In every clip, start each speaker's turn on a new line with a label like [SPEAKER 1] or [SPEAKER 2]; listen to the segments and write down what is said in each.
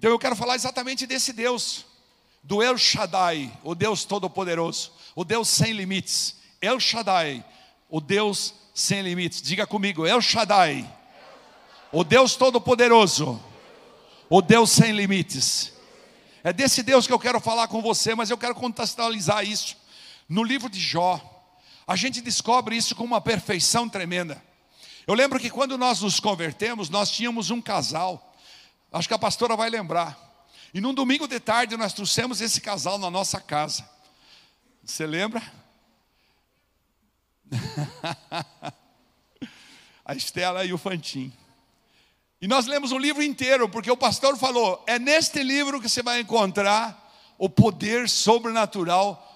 [SPEAKER 1] Então eu quero falar exatamente desse Deus, do El Shaddai, o Deus Todo-Poderoso, o Deus sem limites. El Shaddai, o Deus sem limites. Diga comigo, El Shaddai, o Deus Todo-Poderoso, o Deus sem limites. É desse Deus que eu quero falar com você, mas eu quero contextualizar isso. No livro de Jó, a gente descobre isso com uma perfeição tremenda. Eu lembro que quando nós nos convertemos, nós tínhamos um casal Acho que a pastora vai lembrar. E num domingo de tarde nós trouxemos esse casal na nossa casa. Você lembra? a Estela e o Fantim. E nós lemos o livro inteiro, porque o pastor falou: é neste livro que você vai encontrar o poder sobrenatural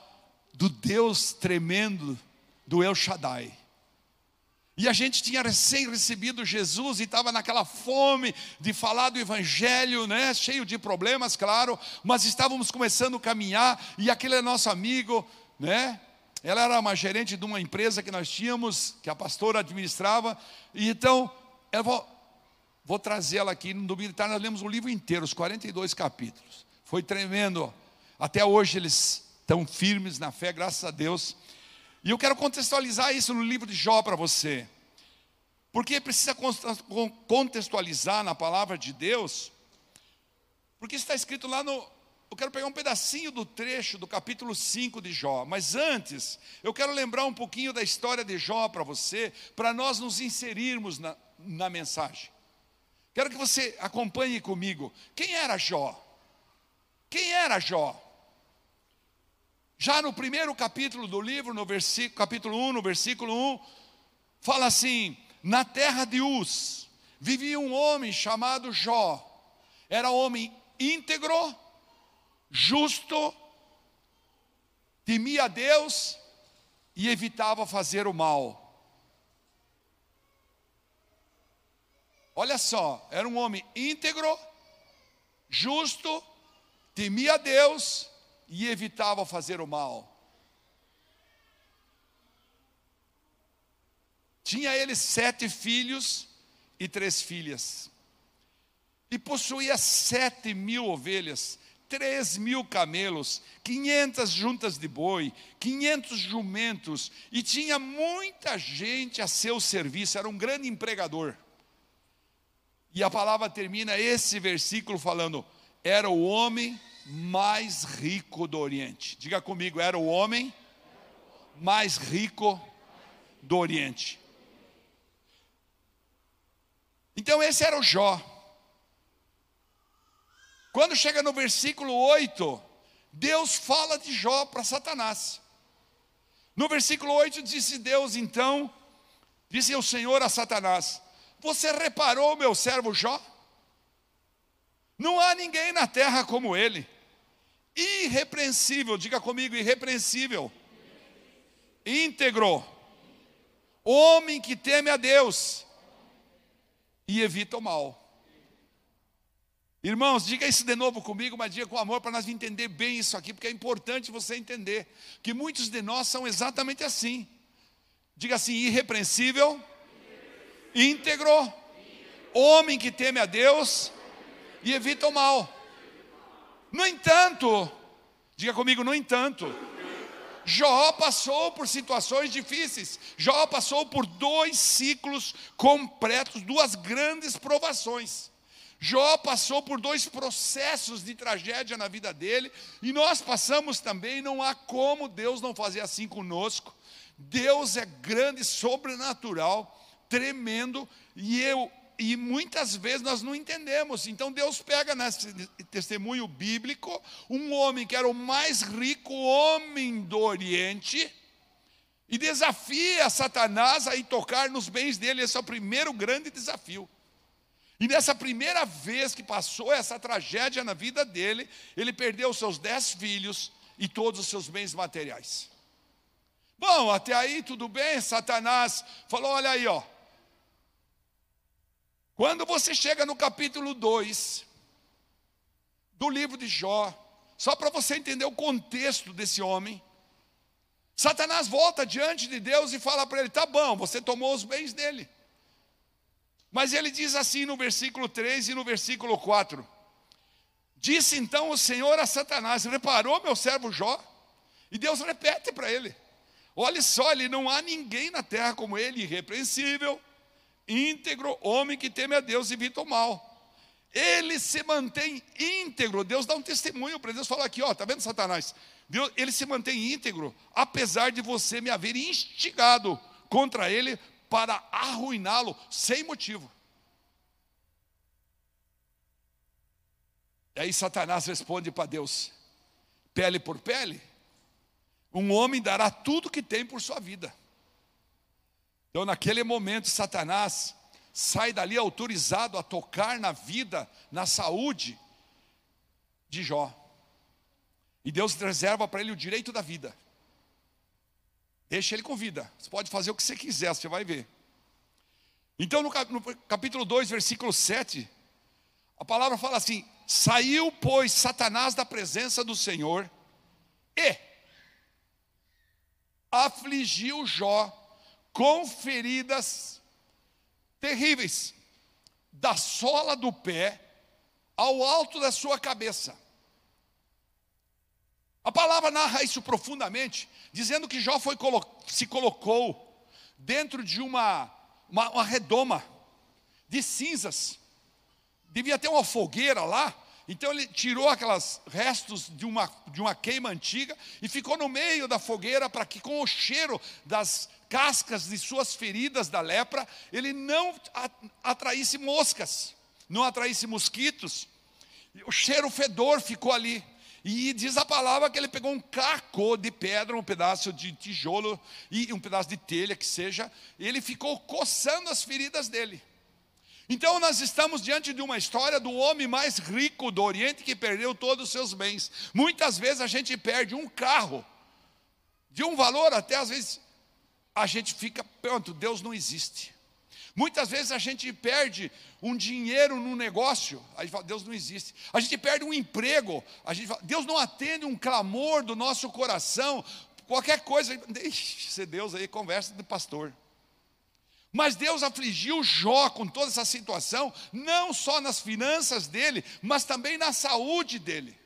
[SPEAKER 1] do Deus tremendo do El Shaddai. E a gente tinha recém recebido Jesus e estava naquela fome de falar do Evangelho, né? cheio de problemas, claro, mas estávamos começando a caminhar e aquele é nosso amigo, né? Ela era uma gerente de uma empresa que nós tínhamos, que a pastora administrava, e então, eu vou, trazer ela aqui no tarde, nós lemos o livro inteiro, os 42 capítulos. Foi tremendo. Até hoje eles estão firmes na fé, graças a Deus. E eu quero contextualizar isso no livro de Jó para você. Porque precisa contextualizar na palavra de Deus. Porque está escrito lá no. Eu quero pegar um pedacinho do trecho do capítulo 5 de Jó. Mas antes, eu quero lembrar um pouquinho da história de Jó para você, para nós nos inserirmos na, na mensagem. Quero que você acompanhe comigo. Quem era Jó? Quem era Jó? Já no primeiro capítulo do livro, no versículo, capítulo 1, no versículo 1, fala assim: Na terra de Uz vivia um homem chamado Jó. Era homem íntegro, justo, temia a Deus e evitava fazer o mal. Olha só, era um homem íntegro, justo, temia a Deus e evitava fazer o mal. Tinha ele sete filhos e três filhas. E possuía sete mil ovelhas, três mil camelos, quinhentas juntas de boi, quinhentos jumentos, e tinha muita gente a seu serviço, era um grande empregador. E a palavra termina esse versículo falando: era o homem mais rico do Oriente. Diga comigo, era o homem mais rico do Oriente. Então esse era o Jó. Quando chega no versículo 8, Deus fala de Jó para Satanás. No versículo 8 disse Deus então, disse o Senhor a Satanás: Você reparou meu servo Jó? Não há ninguém na terra como ele irrepreensível, diga comigo, irrepreensível, íntegro, homem que teme a Deus e evita o mal. Irmãos, diga isso de novo comigo, mas diga com amor para nós entender bem isso aqui, porque é importante você entender que muitos de nós são exatamente assim. Diga assim: irrepreensível, íntegro, homem que teme a Deus e evita o mal. No entanto, diga comigo, no entanto, Jó passou por situações difíceis. Jó passou por dois ciclos completos, duas grandes provações. Jó passou por dois processos de tragédia na vida dele, e nós passamos também, não há como Deus não fazer assim conosco. Deus é grande, sobrenatural, tremendo, e eu e muitas vezes nós não entendemos. Então Deus pega nesse testemunho bíblico um homem que era o mais rico homem do Oriente e desafia Satanás a ir tocar nos bens dele. Esse é o primeiro grande desafio. E nessa primeira vez que passou essa tragédia na vida dele, ele perdeu seus dez filhos e todos os seus bens materiais. Bom, até aí tudo bem, Satanás falou: olha aí, ó, quando você chega no capítulo 2 do livro de Jó, só para você entender o contexto desse homem, Satanás volta diante de Deus e fala para ele: tá bom, você tomou os bens dele. Mas ele diz assim no versículo 3 e no versículo 4: Disse então o Senhor a Satanás: Reparou meu servo Jó? E Deus repete para ele: Olha só, ele não há ninguém na terra como ele, irrepreensível, íntegro, homem que teme a Deus e evita o mal. Ele se mantém íntegro. Deus dá um testemunho para Deus falar aqui, ó, tá vendo Satanás? Deus, ele se mantém íntegro, apesar de você me haver instigado contra ele para arruiná-lo sem motivo. E aí Satanás responde para Deus: pele por pele, um homem dará tudo que tem por sua vida. Então, naquele momento, Satanás sai dali autorizado a tocar na vida, na saúde de Jó. E Deus reserva para ele o direito da vida. Deixa ele com vida. Você pode fazer o que você quiser, você vai ver. Então, no capítulo 2, versículo 7, a palavra fala assim: Saiu, pois, Satanás da presença do Senhor e afligiu Jó com feridas terríveis, da sola do pé ao alto da sua cabeça. A palavra narra isso profundamente, dizendo que Jó foi, se colocou dentro de uma, uma, uma redoma de cinzas. Devia ter uma fogueira lá, então ele tirou aqueles restos de uma, de uma queima antiga e ficou no meio da fogueira para que, com o cheiro das cascas de suas feridas da lepra, ele não atraísse moscas, não atraísse mosquitos. O cheiro fedor ficou ali. E diz a palavra que ele pegou um caco de pedra, um pedaço de tijolo e um pedaço de telha que seja, e ele ficou coçando as feridas dele. Então nós estamos diante de uma história do homem mais rico do Oriente que perdeu todos os seus bens. Muitas vezes a gente perde um carro de um valor até às vezes a gente fica, pronto, Deus não existe. Muitas vezes a gente perde um dinheiro num negócio, a gente fala, Deus não existe. A gente perde um emprego, a gente fala, Deus não atende um clamor do nosso coração, qualquer coisa, ser Deus aí, conversa de pastor. Mas Deus afligiu Jó com toda essa situação, não só nas finanças dele, mas também na saúde dele.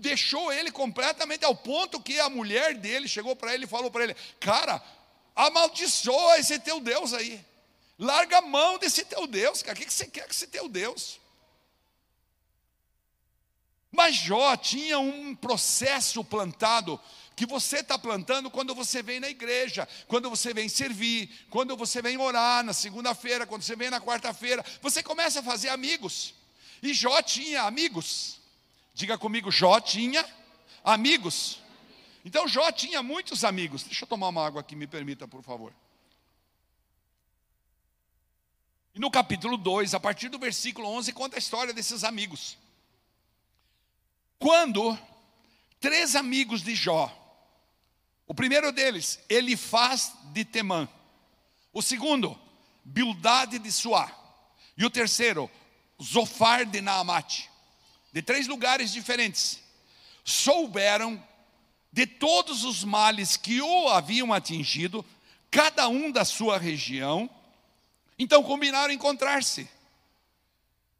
[SPEAKER 1] Deixou ele completamente ao ponto que a mulher dele chegou para ele e falou para ele: Cara, amaldiçoa esse teu Deus aí. Larga a mão desse teu Deus, cara. O que você quer com esse teu Deus? Mas Jó tinha um processo plantado que você está plantando quando você vem na igreja, quando você vem servir, quando você vem orar na segunda-feira, quando você vem na quarta-feira, você começa a fazer amigos. E Jó tinha amigos. Diga comigo, Jó tinha amigos. Então Jó tinha muitos amigos. Deixa eu tomar uma água aqui, me permita, por favor. E no capítulo 2, a partir do versículo 11, conta a história desses amigos. Quando três amigos de Jó, o primeiro deles, Elifaz de Temã, o segundo, Bildade de Suá, e o terceiro, Zofar de Naamate, de três lugares diferentes, souberam de todos os males que o haviam atingido, cada um da sua região, então combinaram encontrar-se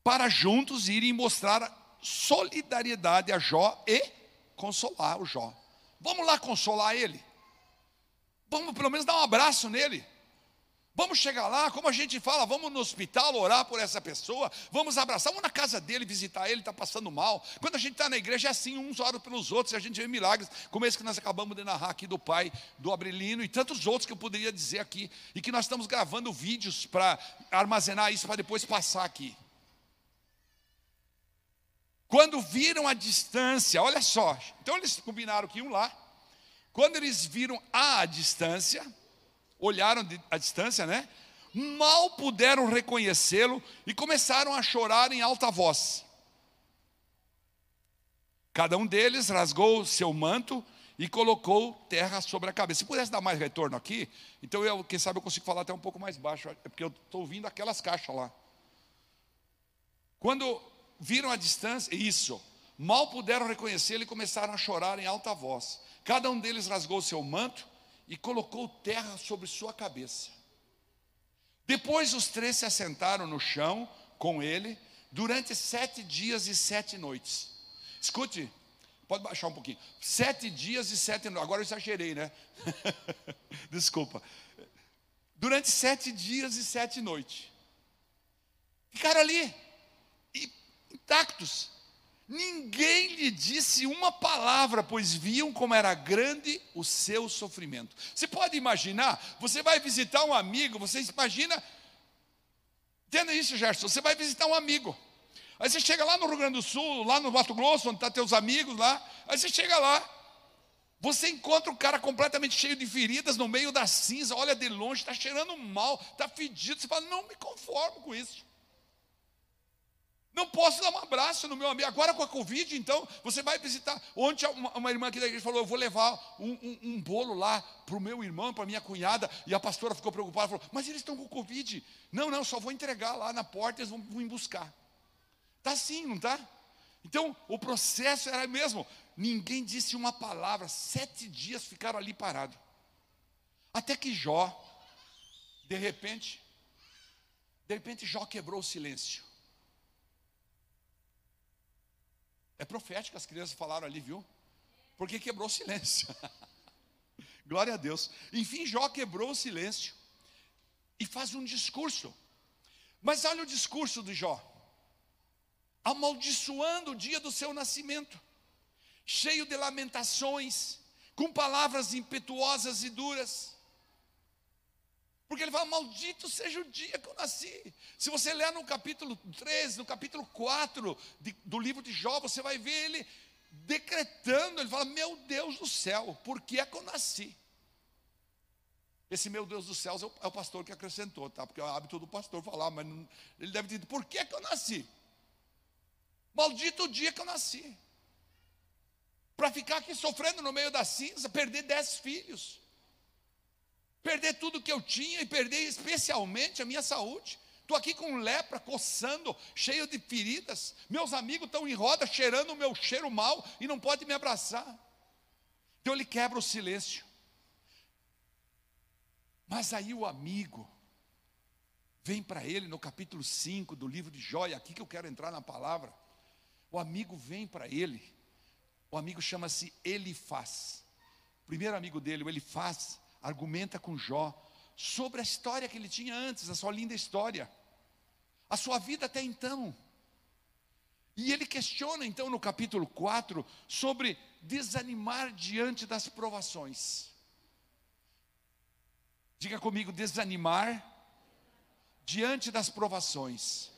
[SPEAKER 1] para juntos irem mostrar solidariedade a Jó e consolar o Jó. Vamos lá consolar ele. Vamos pelo menos dar um abraço nele. Vamos chegar lá, como a gente fala, vamos no hospital orar por essa pessoa, vamos abraçar, vamos na casa dele visitar ele, está passando mal. Quando a gente está na igreja é assim, uns oram pelos outros, e a gente vê milagres, como esse que nós acabamos de narrar aqui do pai do Abrelino e tantos outros que eu poderia dizer aqui, e que nós estamos gravando vídeos para armazenar isso para depois passar aqui. Quando viram a distância, olha só, então eles combinaram que iam lá, quando eles viram a distância, olharam a distância, né? Mal puderam reconhecê-lo e começaram a chorar em alta voz. Cada um deles rasgou seu manto e colocou terra sobre a cabeça. Se pudesse dar mais retorno aqui, então eu, quem sabe eu consigo falar até um pouco mais baixo, é porque eu estou ouvindo aquelas caixas lá. Quando viram a distância, isso, mal puderam reconhecê-lo e começaram a chorar em alta voz. Cada um deles rasgou seu manto e colocou terra sobre sua cabeça. Depois os três se assentaram no chão com ele, durante sete dias e sete noites. Escute, pode baixar um pouquinho. Sete dias e sete noites. Agora eu exagerei, né? Desculpa. Durante sete dias e sete noites. Ficaram ali, intactos. Ninguém lhe disse uma palavra, pois viam como era grande o seu sofrimento. Você pode imaginar, você vai visitar um amigo, você imagina, entenda isso, Gerson, você vai visitar um amigo. Aí você chega lá no Rio Grande do Sul, lá no Mato Grosso, onde estão tá teus amigos lá, aí você chega lá, você encontra um cara completamente cheio de feridas no meio da cinza, olha de longe, está cheirando mal, está fedido, você fala, não me conformo com isso. Não posso dar um abraço no meu amigo. Agora com a Covid, então, você vai visitar. Ontem uma, uma irmã aqui da igreja falou: Eu vou levar um, um, um bolo lá para o meu irmão, para minha cunhada. E a pastora ficou preocupada, falou: Mas eles estão com Covid. Não, não, só vou entregar lá na porta, eles vão vir buscar. Está assim, não está? Então, o processo era mesmo. Ninguém disse uma palavra. Sete dias ficaram ali parados. Até que Jó, de repente, de repente Jó quebrou o silêncio. É profético, as crianças falaram ali, viu? Porque quebrou o silêncio. Glória a Deus. Enfim, Jó quebrou o silêncio e faz um discurso. Mas olha o discurso de Jó. Amaldiçoando o dia do seu nascimento, cheio de lamentações, com palavras impetuosas e duras. Porque ele fala: Maldito seja o dia que eu nasci. Se você ler no capítulo 13, no capítulo 4 de, do livro de Jó, você vai ver ele decretando. Ele fala: Meu Deus do céu, por que é que eu nasci? Esse meu Deus dos céus é o, é o pastor que acrescentou, tá? Porque é o hábito do pastor falar, mas não, ele deve dizer: Por que é que eu nasci? Maldito o dia que eu nasci. Para ficar aqui sofrendo no meio da cinza, perder dez filhos perder tudo que eu tinha e perder especialmente a minha saúde. Estou aqui com lepra, coçando, cheio de feridas. Meus amigos estão em roda, cheirando o meu cheiro mal e não pode me abraçar. Então ele quebra o silêncio. Mas aí o amigo vem para ele no capítulo 5 do livro de Jó, aqui que eu quero entrar na palavra. O amigo vem para ele. O amigo chama-se Elifaz. O primeiro amigo dele, o Elifaz, argumenta com Jó sobre a história que ele tinha antes, a sua linda história, a sua vida até então. E ele questiona então no capítulo 4 sobre desanimar diante das provações. Diga comigo, desanimar diante das provações.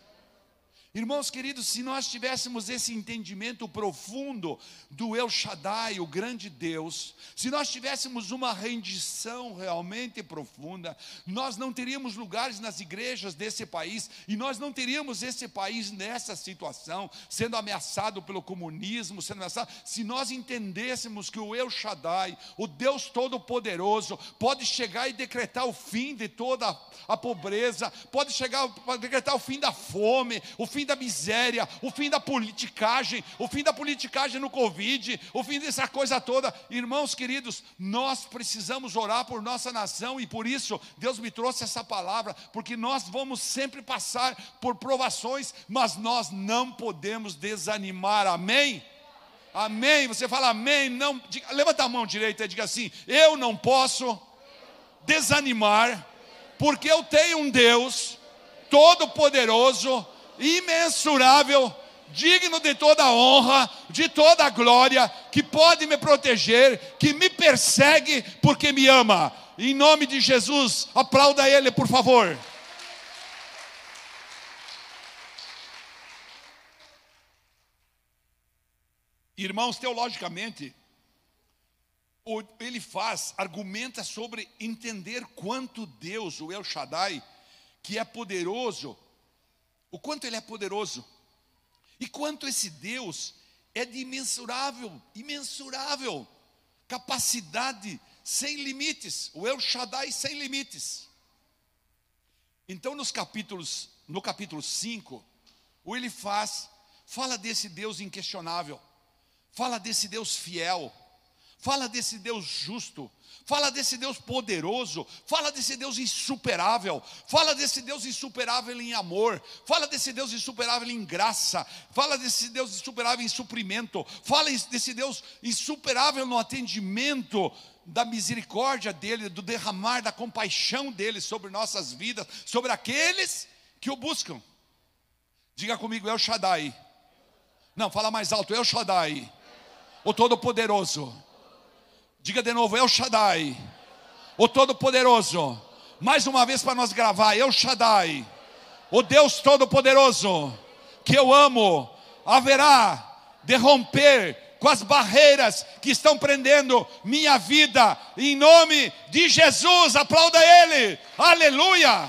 [SPEAKER 1] Irmãos queridos, se nós tivéssemos esse entendimento profundo do El Shaddai, o grande Deus, se nós tivéssemos uma rendição realmente profunda, nós não teríamos lugares nas igrejas desse país e nós não teríamos esse país nessa situação, sendo ameaçado pelo comunismo, sendo ameaçado, se nós entendêssemos que o El Shaddai, o Deus Todo-Poderoso, pode chegar e decretar o fim de toda a pobreza, pode chegar a decretar o fim da fome, o fim fim da miséria, o fim da politicagem, o fim da politicagem no Covid, o fim dessa coisa toda. Irmãos queridos, nós precisamos orar por nossa nação e por isso Deus me trouxe essa palavra, porque nós vamos sempre passar por provações, mas nós não podemos desanimar, amém? Amém. Você fala amém, não, diga, levanta a mão direita e diga assim: Eu não posso desanimar, porque eu tenho um Deus todo-poderoso imensurável, digno de toda honra, de toda glória, que pode me proteger, que me persegue porque me ama. Em nome de Jesus, aplauda ele, por favor. Irmãos, teologicamente, ele faz, argumenta sobre entender quanto Deus, o El Shaddai, que é poderoso o quanto Ele é poderoso, e quanto esse Deus é de imensurável, imensurável capacidade sem limites, o El Shaddai sem limites. Então, nos capítulos, no capítulo 5, o ele faz, fala desse Deus inquestionável, fala desse Deus fiel, fala desse Deus justo, fala desse Deus poderoso, fala desse Deus insuperável, fala desse Deus insuperável em amor, fala desse Deus insuperável em graça, fala desse Deus insuperável em suprimento, fala desse Deus insuperável no atendimento da misericórdia dele, do derramar da compaixão dele sobre nossas vidas, sobre aqueles que o buscam. Diga comigo, é o Shaddai. Não, fala mais alto, é o Shaddai, o Todo-Poderoso. Diga de novo, El Shaddai, o Todo-Poderoso. Mais uma vez para nós gravar, El Shaddai, o Deus Todo-Poderoso, que eu amo, haverá de romper com as barreiras que estão prendendo minha vida, em nome de Jesus, aplauda Ele, aleluia.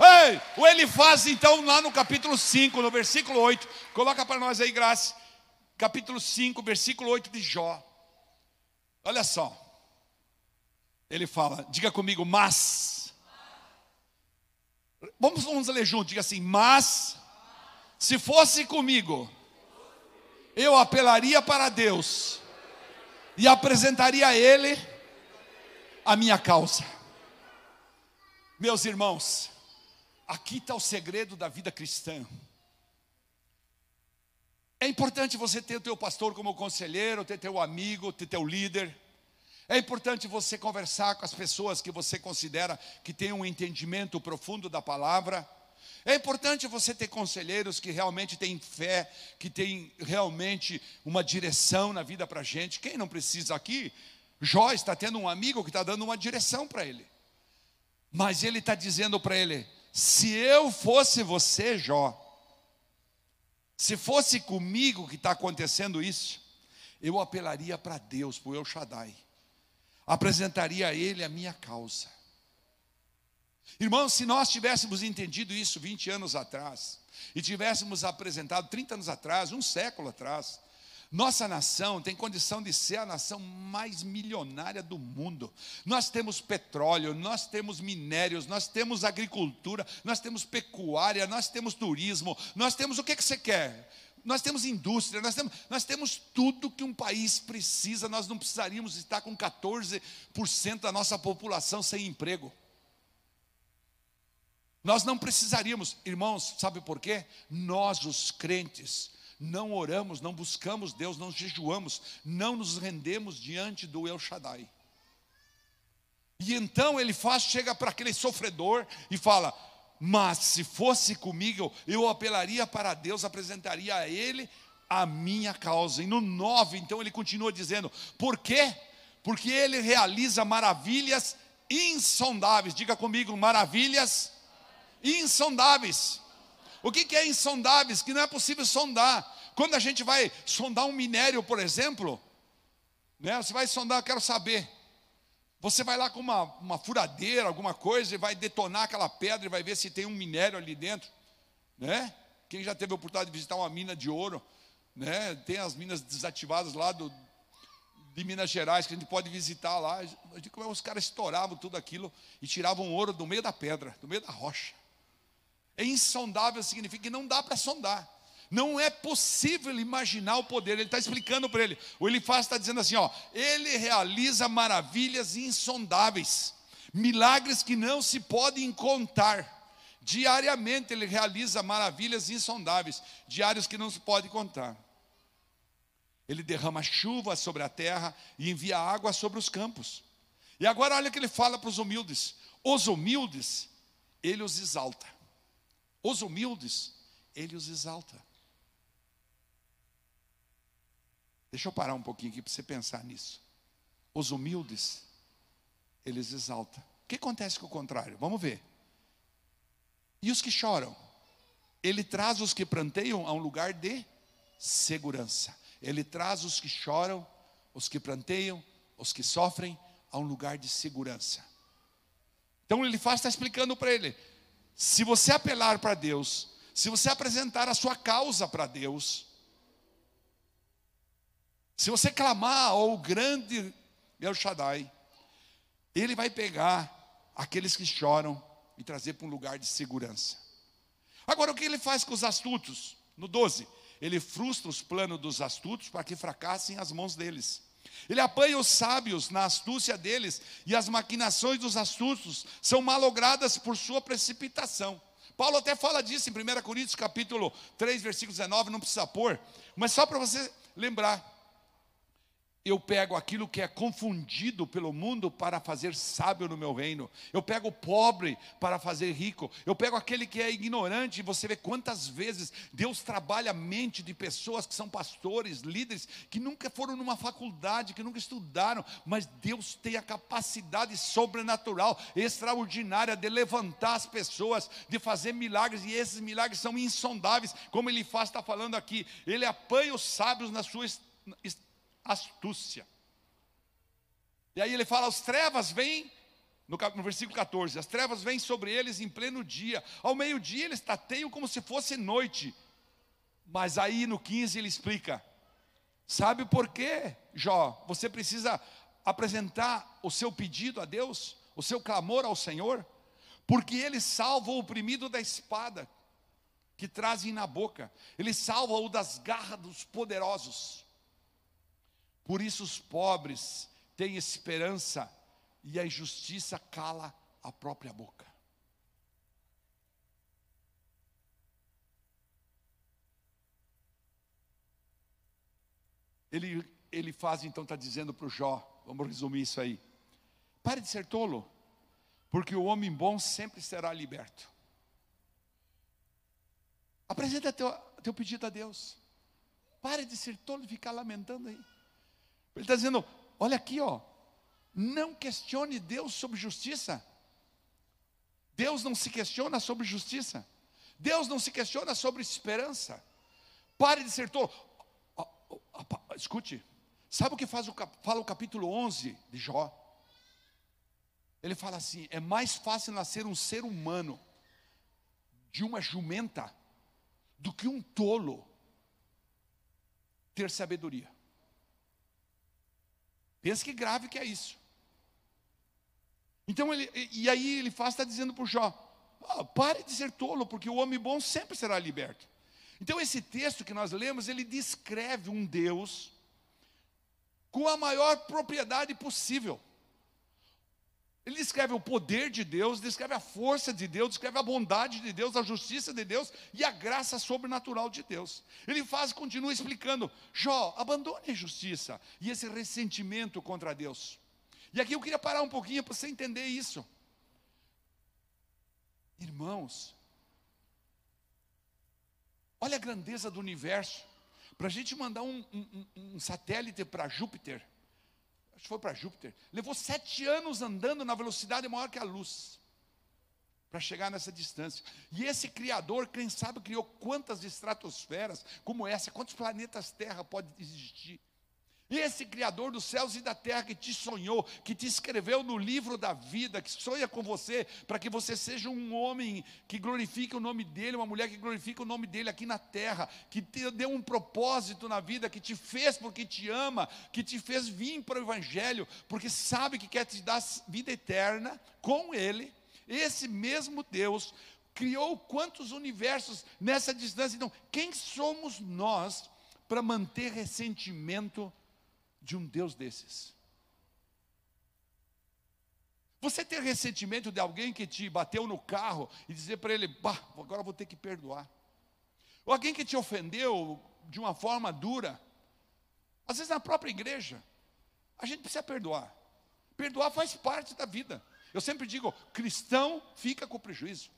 [SPEAKER 1] Ei, o ele faz então lá no capítulo 5, no versículo 8, coloca para nós aí, Graça, capítulo 5, versículo 8 de Jó. Olha só. Ele fala, diga comigo, mas. Vamos, vamos ler junto, diga assim, mas se fosse comigo, eu apelaria para Deus e apresentaria a Ele a minha causa. Meus irmãos, aqui está o segredo da vida cristã. É importante você ter o teu pastor como conselheiro, ter teu amigo, ter teu líder. É importante você conversar com as pessoas que você considera que têm um entendimento profundo da palavra. É importante você ter conselheiros que realmente têm fé, que têm realmente uma direção na vida para a gente. Quem não precisa aqui? Jó está tendo um amigo que está dando uma direção para ele. Mas ele está dizendo para ele: se eu fosse você, Jó, se fosse comigo que está acontecendo isso, eu apelaria para Deus, para o El Shaddai, apresentaria a Ele a minha causa. Irmãos, se nós tivéssemos entendido isso 20 anos atrás, e tivéssemos apresentado 30 anos atrás, um século atrás, nossa nação tem condição de ser a nação mais milionária do mundo. Nós temos petróleo, nós temos minérios, nós temos agricultura, nós temos pecuária, nós temos turismo, nós temos o que, que você quer? Nós temos indústria, nós temos, nós temos tudo que um país precisa, nós não precisaríamos estar com 14% da nossa população sem emprego. Nós não precisaríamos, irmãos, sabe por quê? Nós, os crentes, não oramos, não buscamos Deus, não jejuamos, não nos rendemos diante do El Shaddai. E então ele faz, chega para aquele sofredor e fala: Mas se fosse comigo, eu apelaria para Deus, apresentaria a Ele a minha causa. E no 9, então ele continua dizendo: Por quê? Porque ele realiza maravilhas insondáveis. Diga comigo, maravilhas insondáveis. O que, é insondáveis? Que não é possível sondar. Quando a gente vai sondar um minério, por exemplo, né, você vai sondar, eu quero saber. Você vai lá com uma, uma furadeira, alguma coisa, e vai detonar aquela pedra e vai ver se tem um minério ali dentro. Né? Quem já teve a oportunidade de visitar uma mina de ouro, né? tem as minas desativadas lá do, de Minas Gerais, que a gente pode visitar lá. Os caras estouravam tudo aquilo e tiravam ouro do meio da pedra, do meio da rocha. É insondável significa que não dá para sondar. Não é possível imaginar o poder. Ele está explicando para ele. O Elifaz está dizendo assim: ó, ele realiza maravilhas insondáveis, milagres que não se podem contar. Diariamente ele realiza maravilhas insondáveis, diários que não se podem contar. Ele derrama chuva sobre a terra e envia água sobre os campos. E agora olha o que ele fala para os humildes: os humildes, ele os exalta. Os humildes, ele os exalta. Deixa eu parar um pouquinho aqui para você pensar nisso. Os humildes, eles exaltam. O que acontece com o contrário? Vamos ver. E os que choram? Ele traz os que planteiam a um lugar de segurança. Ele traz os que choram, os que planteiam, os que sofrem a um lugar de segurança. Então ele faz, está explicando para ele: se você apelar para Deus, se você apresentar a sua causa para Deus, se você clamar ao grande El Shaddai, ele vai pegar aqueles que choram e trazer para um lugar de segurança. Agora, o que ele faz com os astutos? No 12, ele frustra os planos dos astutos para que fracassem as mãos deles. Ele apanha os sábios na astúcia deles, e as maquinações dos astutos são malogradas por sua precipitação. Paulo até fala disso em 1 Coríntios capítulo 3, versículo 19, não precisa pôr, mas só para você lembrar eu pego aquilo que é confundido pelo mundo para fazer sábio no meu reino. Eu pego o pobre para fazer rico. Eu pego aquele que é ignorante. Você vê quantas vezes Deus trabalha a mente de pessoas que são pastores, líderes, que nunca foram numa faculdade, que nunca estudaram, mas Deus tem a capacidade sobrenatural, extraordinária de levantar as pessoas, de fazer milagres, e esses milagres são insondáveis, como ele faz, está falando aqui. Ele apanha os sábios na sua astúcia. E aí ele fala: as trevas vêm, no, no, versículo 14: as trevas vêm sobre eles em pleno dia, ao meio-dia eles tateiam como se fosse noite. Mas aí no 15 ele explica: sabe por quê, Jó? Você precisa apresentar o seu pedido a Deus, o seu clamor ao Senhor, porque ele salva o oprimido da espada que trazem na boca, ele salva o das garras dos poderosos. Por isso os pobres têm esperança e a injustiça cala a própria boca. Ele, ele faz, então, está dizendo para o Jó, vamos resumir isso aí. Pare de ser tolo, porque o homem bom sempre será liberto. Apresenta teu, teu pedido a Deus. Pare de ser tolo e ficar lamentando aí. Ele está dizendo: olha aqui, ó, não questione Deus sobre justiça. Deus não se questiona sobre justiça. Deus não se questiona sobre esperança. Pare de ser tolo. Escute, sabe o que faz o, fala o capítulo 11 de Jó? Ele fala assim: é mais fácil nascer um ser humano de uma jumenta do que um tolo ter sabedoria. Pensa que grave que é isso. Então ele, e aí ele faz, está dizendo para o Jó: oh, pare de ser tolo, porque o homem bom sempre será liberto. Então esse texto que nós lemos, ele descreve um Deus com a maior propriedade possível. Ele descreve o poder de Deus, descreve a força de Deus, descreve a bondade de Deus, a justiça de Deus e a graça sobrenatural de Deus. Ele faz, continua explicando: Jó, abandone a justiça e esse ressentimento contra Deus. E aqui eu queria parar um pouquinho para você entender isso. Irmãos, olha a grandeza do universo. Para a gente mandar um, um, um satélite para Júpiter, acho que foi para Júpiter, levou sete anos andando na velocidade maior que a luz, para chegar nessa distância. E esse Criador, quem sabe, criou quantas estratosferas como essa, quantos planetas Terra pode existir. Esse Criador dos céus e da terra que te sonhou, que te escreveu no livro da vida, que sonha com você, para que você seja um homem que glorifique o nome dEle, uma mulher que glorifique o nome dEle aqui na terra, que te deu um propósito na vida, que te fez porque te ama, que te fez vir para o Evangelho, porque sabe que quer te dar vida eterna com Ele. Esse mesmo Deus criou quantos universos nessa distância. Então, quem somos nós para manter ressentimento? De um Deus desses. Você ter ressentimento de alguém que te bateu no carro e dizer para ele, bah, agora vou ter que perdoar. Ou alguém que te ofendeu de uma forma dura. Às vezes na própria igreja, a gente precisa perdoar. Perdoar faz parte da vida. Eu sempre digo, cristão fica com prejuízo.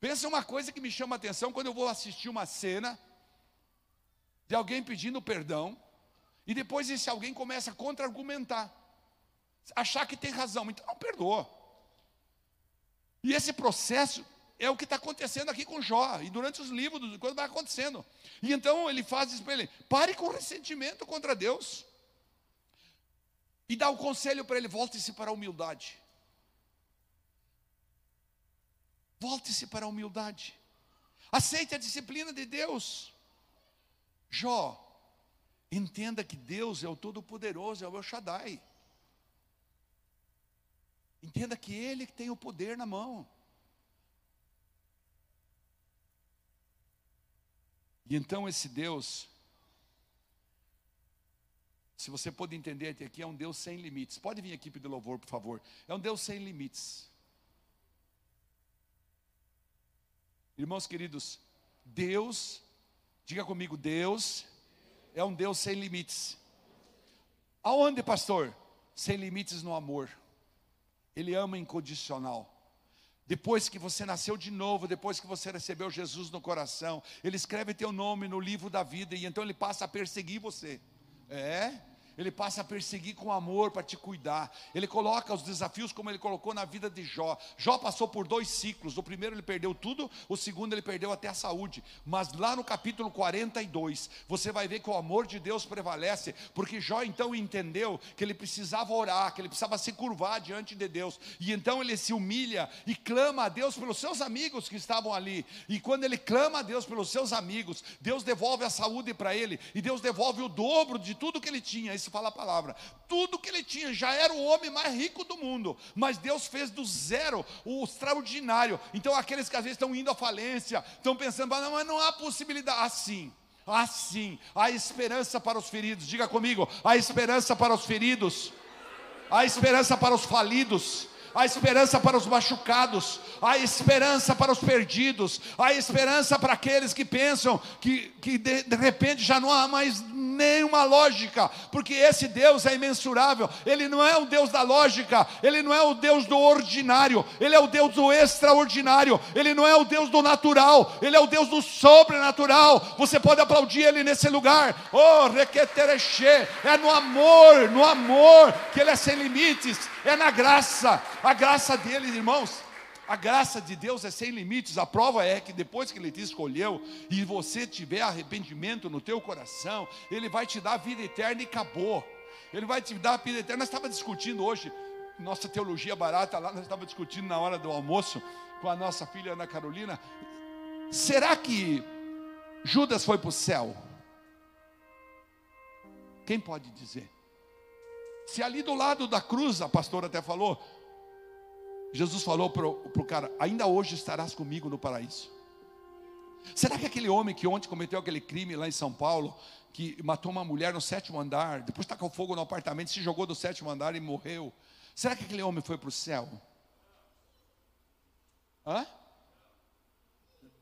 [SPEAKER 1] Pensa uma coisa que me chama a atenção quando eu vou assistir uma cena de alguém pedindo perdão e depois esse alguém começa a contra-argumentar, achar que tem razão, então não perdoa. E esse processo é o que está acontecendo aqui com Jó, e durante os livros, quando vai acontecendo. E então ele faz isso para ele: pare com ressentimento contra Deus. E dá o conselho para ele: volte-se para a humildade. Volte-se para a humildade. Aceite a disciplina de Deus. Jó, Entenda que Deus é o Todo-Poderoso, é o El Shaddai. Entenda que Ele tem o poder na mão. E então esse Deus, Se você pode entender até aqui, é um Deus sem limites. Pode vir aqui pedir louvor, por favor. É um Deus sem limites. Irmãos queridos, Deus, diga comigo, Deus é um Deus sem limites. Aonde, pastor? Sem limites no amor. Ele ama incondicional. Depois que você nasceu de novo, depois que você recebeu Jesus no coração, Ele escreve teu nome no livro da vida e então Ele passa a perseguir você. É? Ele passa a perseguir com amor para te cuidar. Ele coloca os desafios como ele colocou na vida de Jó. Jó passou por dois ciclos. O primeiro ele perdeu tudo, o segundo ele perdeu até a saúde. Mas lá no capítulo 42, você vai ver que o amor de Deus prevalece, porque Jó então entendeu que ele precisava orar, que ele precisava se curvar diante de Deus. E então ele se humilha e clama a Deus pelos seus amigos que estavam ali. E quando ele clama a Deus pelos seus amigos, Deus devolve a saúde para ele e Deus devolve o dobro de tudo que ele tinha. Fala a palavra. Tudo que ele tinha, já era o homem mais rico do mundo, mas Deus fez do zero o extraordinário. Então, aqueles que às vezes estão indo à falência, estão pensando, não, mas não há possibilidade. Assim, assim, há esperança para os feridos. Diga comigo: há esperança para os feridos, há esperança para os falidos há esperança para os machucados, há esperança para os perdidos, há esperança para aqueles que pensam que, que de, de repente já não há mais nenhuma lógica, porque esse Deus é imensurável, ele não é o Deus da lógica, ele não é o Deus do ordinário, ele é o Deus do extraordinário, ele não é o Deus do natural, ele é o Deus do sobrenatural. Você pode aplaudir ele nesse lugar, oh, requetereche, é no amor, no amor, que ele é sem limites, é na graça, a graça dele, irmãos. A graça de Deus é sem limites. A prova é que depois que Ele te escolheu e você tiver arrependimento no teu coração, Ele vai te dar vida eterna e acabou. Ele vai te dar vida eterna. Nós estávamos discutindo hoje, nossa teologia barata lá, nós estávamos discutindo na hora do almoço com a nossa filha Ana Carolina. Será que Judas foi para o céu? Quem pode dizer? Se ali do lado da cruz, a pastora até falou, Jesus falou para o cara: Ainda hoje estarás comigo no paraíso. Será que aquele homem que ontem cometeu aquele crime lá em São Paulo, que matou uma mulher no sétimo andar, depois tacou fogo no apartamento, se jogou do sétimo andar e morreu, será que aquele homem foi para o céu? Hã?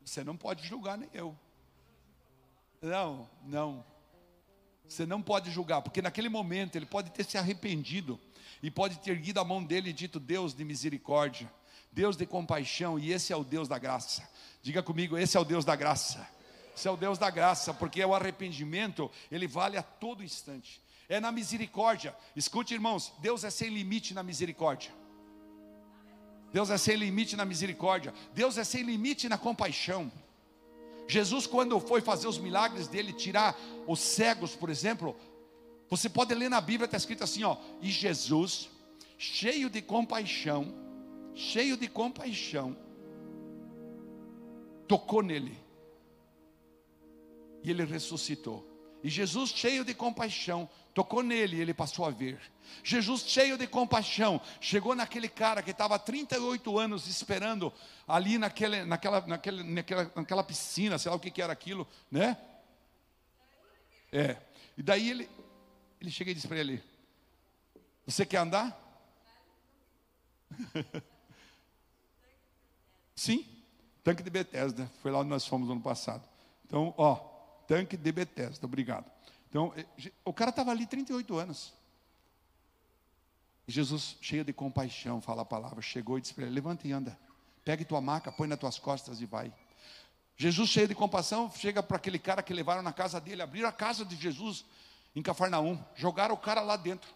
[SPEAKER 1] Você não pode julgar nem eu. Não, não. Você não pode julgar, porque naquele momento ele pode ter se arrependido e pode ter erguido a mão dele e dito: Deus de misericórdia, Deus de compaixão, e esse é o Deus da graça. Diga comigo: esse é o Deus da graça. Esse é o Deus da graça, porque o arrependimento, ele vale a todo instante. É na misericórdia. Escute, irmãos, Deus é sem limite na misericórdia. Deus é sem limite na misericórdia. Deus é sem limite na compaixão. Jesus, quando foi fazer os milagres dele, tirar os cegos, por exemplo, você pode ler na Bíblia, está escrito assim: ó, e Jesus, cheio de compaixão, cheio de compaixão, tocou nele, e ele ressuscitou. E Jesus, cheio de compaixão, tocou nele e ele passou a ver. Jesus, cheio de compaixão, chegou naquele cara que estava 38 anos esperando ali naquele, naquela, naquela, naquela, naquela piscina, sei lá o que, que era aquilo, né? É. E daí ele, ele chega e diz para ele: Você quer andar? Sim, tanque de Bethesda. Foi lá onde nós fomos no ano passado. Então, ó, tanque de Bethesda, obrigado. Então, eh, o cara estava ali 38 anos. Jesus, cheio de compaixão, fala a palavra, chegou e disse para ele: Levanta e anda. Pegue tua maca, põe nas tuas costas e vai. Jesus, cheio de compaixão, chega para aquele cara que levaram na casa dele, abriram a casa de Jesus em Cafarnaum, jogaram o cara lá dentro.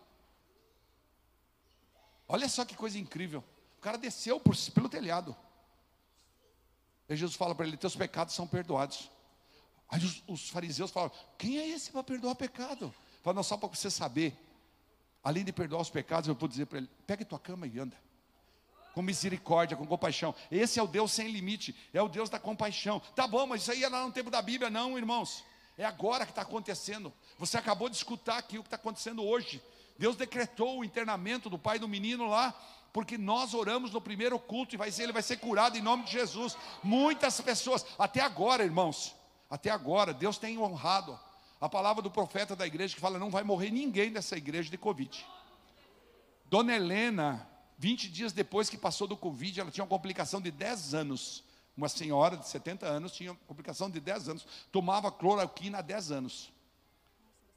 [SPEAKER 1] Olha só que coisa incrível. O cara desceu por, pelo telhado. E Jesus fala para ele: Teus pecados são perdoados. Aí os, os fariseus falam: Quem é esse para perdoar pecado? Fala, não, só para você saber. Além de perdoar os pecados, eu vou dizer para ele: Pegue tua cama e anda. Com misericórdia, com compaixão. Esse é o Deus sem limite, é o Deus da compaixão. Tá bom, mas isso aí é lá no tempo da Bíblia, não, irmãos. É agora que está acontecendo. Você acabou de escutar aqui o que está acontecendo hoje. Deus decretou o internamento do pai do menino lá, porque nós oramos no primeiro culto e vai ser, ele vai ser curado em nome de Jesus. Muitas pessoas, até agora, irmãos, até agora, Deus tem honrado a palavra do profeta da igreja que fala: não vai morrer ninguém dessa igreja de Covid. Dona Helena, 20 dias depois que passou do Covid, ela tinha uma complicação de 10 anos. Uma senhora de 70 anos tinha uma complicação de 10 anos, tomava cloroquina há 10 anos.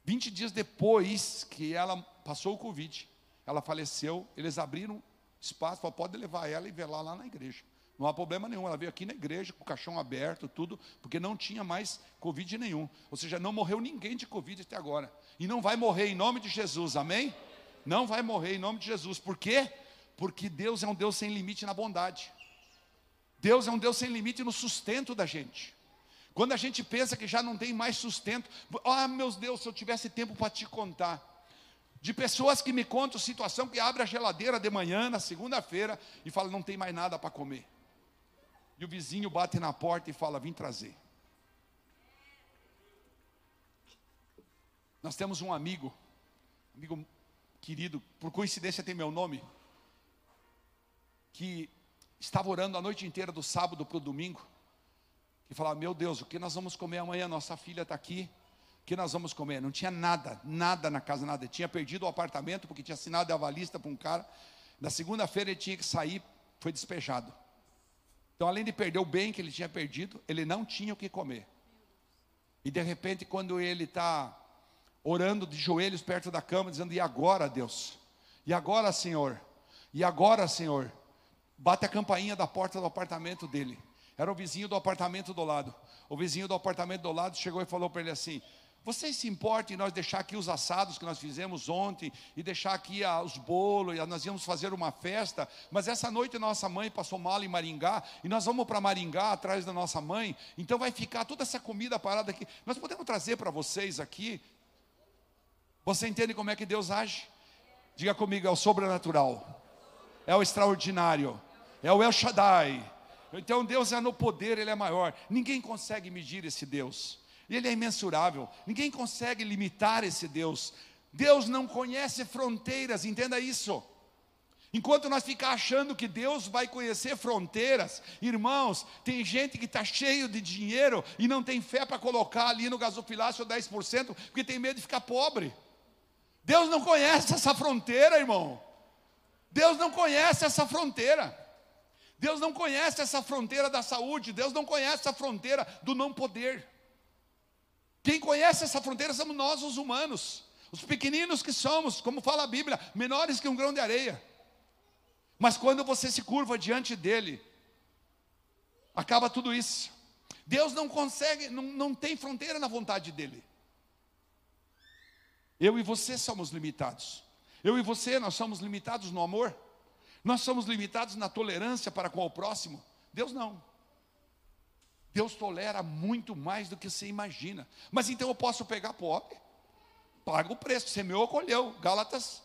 [SPEAKER 1] 20 dias depois que ela passou o Covid, ela faleceu, eles abriram espaço, falaram, pode levar ela e velar lá na igreja. Não há problema nenhum. Ela veio aqui na igreja com o caixão aberto, tudo, porque não tinha mais Covid nenhum. Ou seja, não morreu ninguém de Covid até agora. E não vai morrer em nome de Jesus, amém? Não vai morrer em nome de Jesus. Por quê? Porque Deus é um Deus sem limite na bondade. Deus é um Deus sem limite no sustento da gente. Quando a gente pensa que já não tem mais sustento, ah, meus Deus, se eu tivesse tempo para te contar. De pessoas que me contam situação que abre a geladeira de manhã, na segunda-feira, e fala, não tem mais nada para comer. E o vizinho bate na porta e fala: Vim trazer. Nós temos um amigo, amigo querido, por coincidência tem meu nome, que estava orando a noite inteira do sábado para o domingo, e falava: Meu Deus, o que nós vamos comer amanhã? Nossa filha está aqui, o que nós vamos comer? Não tinha nada, nada na casa, nada. Tinha perdido o apartamento porque tinha assinado a avalista para um cara. Na segunda-feira ele tinha que sair, foi despejado. Então, além de perder o bem que ele tinha perdido, ele não tinha o que comer. E de repente, quando ele está orando de joelhos perto da cama, dizendo: E agora, Deus? E agora, Senhor? E agora, Senhor? Bate a campainha da porta do apartamento dele. Era o vizinho do apartamento do lado. O vizinho do apartamento do lado chegou e falou para ele assim: vocês se importam em nós deixar aqui os assados que nós fizemos ontem e deixar aqui os bolos, e nós íamos fazer uma festa, mas essa noite nossa mãe passou mal em Maringá e nós vamos para Maringá atrás da nossa mãe, então vai ficar toda essa comida parada aqui. Nós podemos trazer para vocês aqui. Você entende como é que Deus age? Diga comigo, é o sobrenatural, é o extraordinário, é o El Shaddai. Então Deus é no poder, Ele é maior. Ninguém consegue medir esse Deus. Ele é imensurável. Ninguém consegue limitar esse Deus. Deus não conhece fronteiras, entenda isso. Enquanto nós ficar achando que Deus vai conhecer fronteiras, irmãos, tem gente que está cheio de dinheiro e não tem fé para colocar ali no gasofilácio 10%, porque tem medo de ficar pobre. Deus não conhece essa fronteira, irmão. Deus não conhece essa fronteira. Deus não conhece essa fronteira da saúde. Deus não conhece essa fronteira do não poder. Quem conhece essa fronteira somos nós, os humanos, os pequeninos que somos, como fala a Bíblia, menores que um grão de areia. Mas quando você se curva diante dele, acaba tudo isso. Deus não consegue, não, não tem fronteira na vontade dele. Eu e você somos limitados. Eu e você, nós somos limitados no amor. Nós somos limitados na tolerância para com o próximo. Deus não. Deus tolera muito mais do que você imagina. Mas então eu posso pegar pobre, paga o preço, semeou, colheu. Gálatas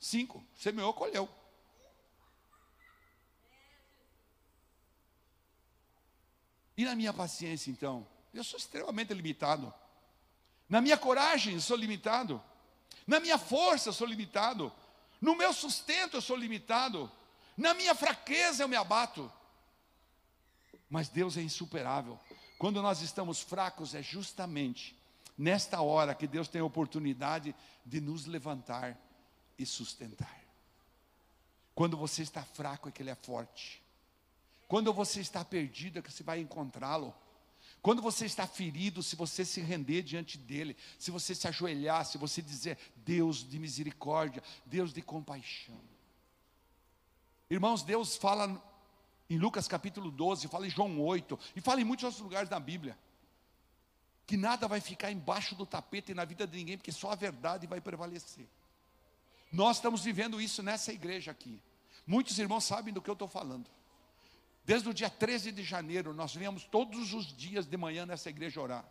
[SPEAKER 1] 5, semeou, colheu. E na minha paciência, então? Eu sou extremamente limitado. Na minha coragem, sou limitado. Na minha força, sou limitado. No meu sustento, eu sou limitado. Na minha fraqueza, eu me abato. Mas Deus é insuperável. Quando nós estamos fracos, é justamente nesta hora que Deus tem a oportunidade de nos levantar e sustentar. Quando você está fraco, é que Ele é forte. Quando você está perdido, é que você vai encontrá-lo. Quando você está ferido, se você se render diante dele, se você se ajoelhar, se você dizer, Deus de misericórdia, Deus de compaixão. Irmãos, Deus fala em Lucas capítulo 12, fala em João 8, e fala em muitos outros lugares da Bíblia. Que nada vai ficar embaixo do tapete na vida de ninguém, porque só a verdade vai prevalecer. Nós estamos vivendo isso nessa igreja aqui. Muitos irmãos sabem do que eu estou falando. Desde o dia 13 de janeiro, nós viemos todos os dias de manhã nessa igreja orar.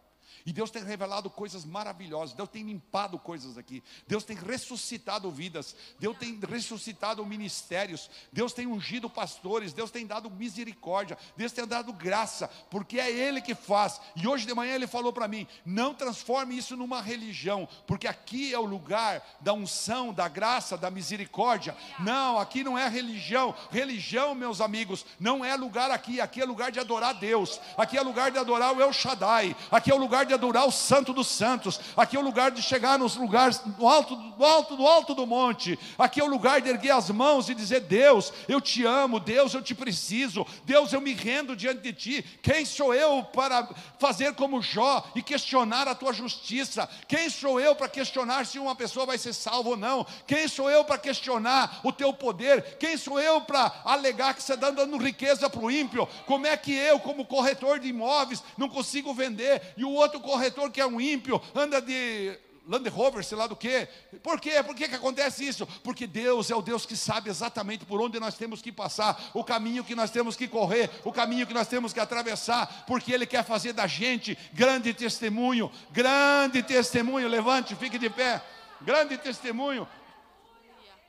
[SPEAKER 1] E Deus tem revelado coisas maravilhosas, Deus tem limpado coisas aqui, Deus tem ressuscitado vidas, Deus tem ressuscitado ministérios, Deus tem ungido pastores, Deus tem dado misericórdia, Deus tem dado graça, porque é Ele que faz. E hoje de manhã Ele falou para mim: não transforme isso numa religião, porque aqui é o lugar da unção, da graça, da misericórdia. Não, aqui não é religião. Religião, meus amigos, não é lugar aqui, aqui é lugar de adorar Deus, aqui é lugar de adorar o El Shaddai, aqui é o lugar lugar de adorar o Santo dos Santos, aqui é o lugar de chegar nos lugares no alto, no alto, no alto do monte, aqui é o lugar de erguer as mãos e dizer: Deus, eu te amo, Deus, eu te preciso, Deus, eu me rendo diante de ti. Quem sou eu para fazer como Jó e questionar a tua justiça? Quem sou eu para questionar se uma pessoa vai ser salva ou não? Quem sou eu para questionar o teu poder? Quem sou eu para alegar que você está dando riqueza para o ímpio? Como é que eu, como corretor de imóveis, não consigo vender e o outro corretor que é um ímpio anda de Land Rover, sei lá do que. Por quê? Por que, que acontece isso? Porque Deus é o Deus que sabe exatamente por onde nós temos que passar, o caminho que nós temos que correr, o caminho que nós temos que atravessar, porque Ele quer fazer da gente grande testemunho, grande testemunho. Levante, fique de pé. Grande testemunho.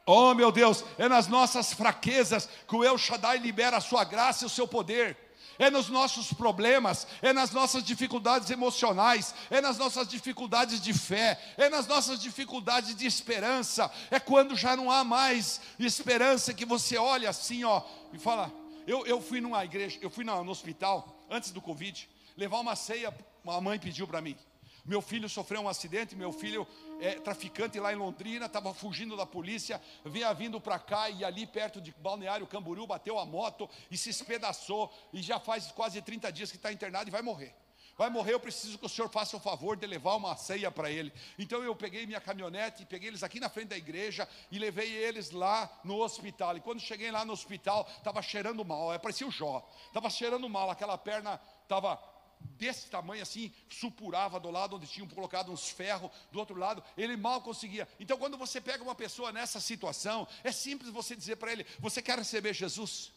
[SPEAKER 1] Oh meu Deus, é nas nossas fraquezas que o El Shaddai libera a sua graça e o seu poder é nos nossos problemas, é nas nossas dificuldades emocionais, é nas nossas dificuldades de fé, é nas nossas dificuldades de esperança, é quando já não há mais esperança que você olha assim, ó, e fala. Eu, eu fui numa igreja, eu fui no hospital antes do Covid, levar uma ceia, uma mãe pediu para mim. Meu filho sofreu um acidente, meu filho é traficante lá em Londrina, estava fugindo da polícia, vinha vindo para cá e ali perto de Balneário Camboriú bateu a moto e se espedaçou e já faz quase 30 dias que está internado e vai morrer. Vai morrer, eu preciso que o senhor faça o favor de levar uma ceia para ele. Então eu peguei minha caminhonete, peguei eles aqui na frente da igreja e levei eles lá no hospital. E quando cheguei lá no hospital, estava cheirando mal, é, parecia o Jó, estava cheirando mal, aquela perna estava desse tamanho assim, supurava do lado onde tinham colocado uns ferros, do outro lado, ele mal conseguia. Então, quando você pega uma pessoa nessa situação, é simples você dizer para ele: Você quer receber Jesus?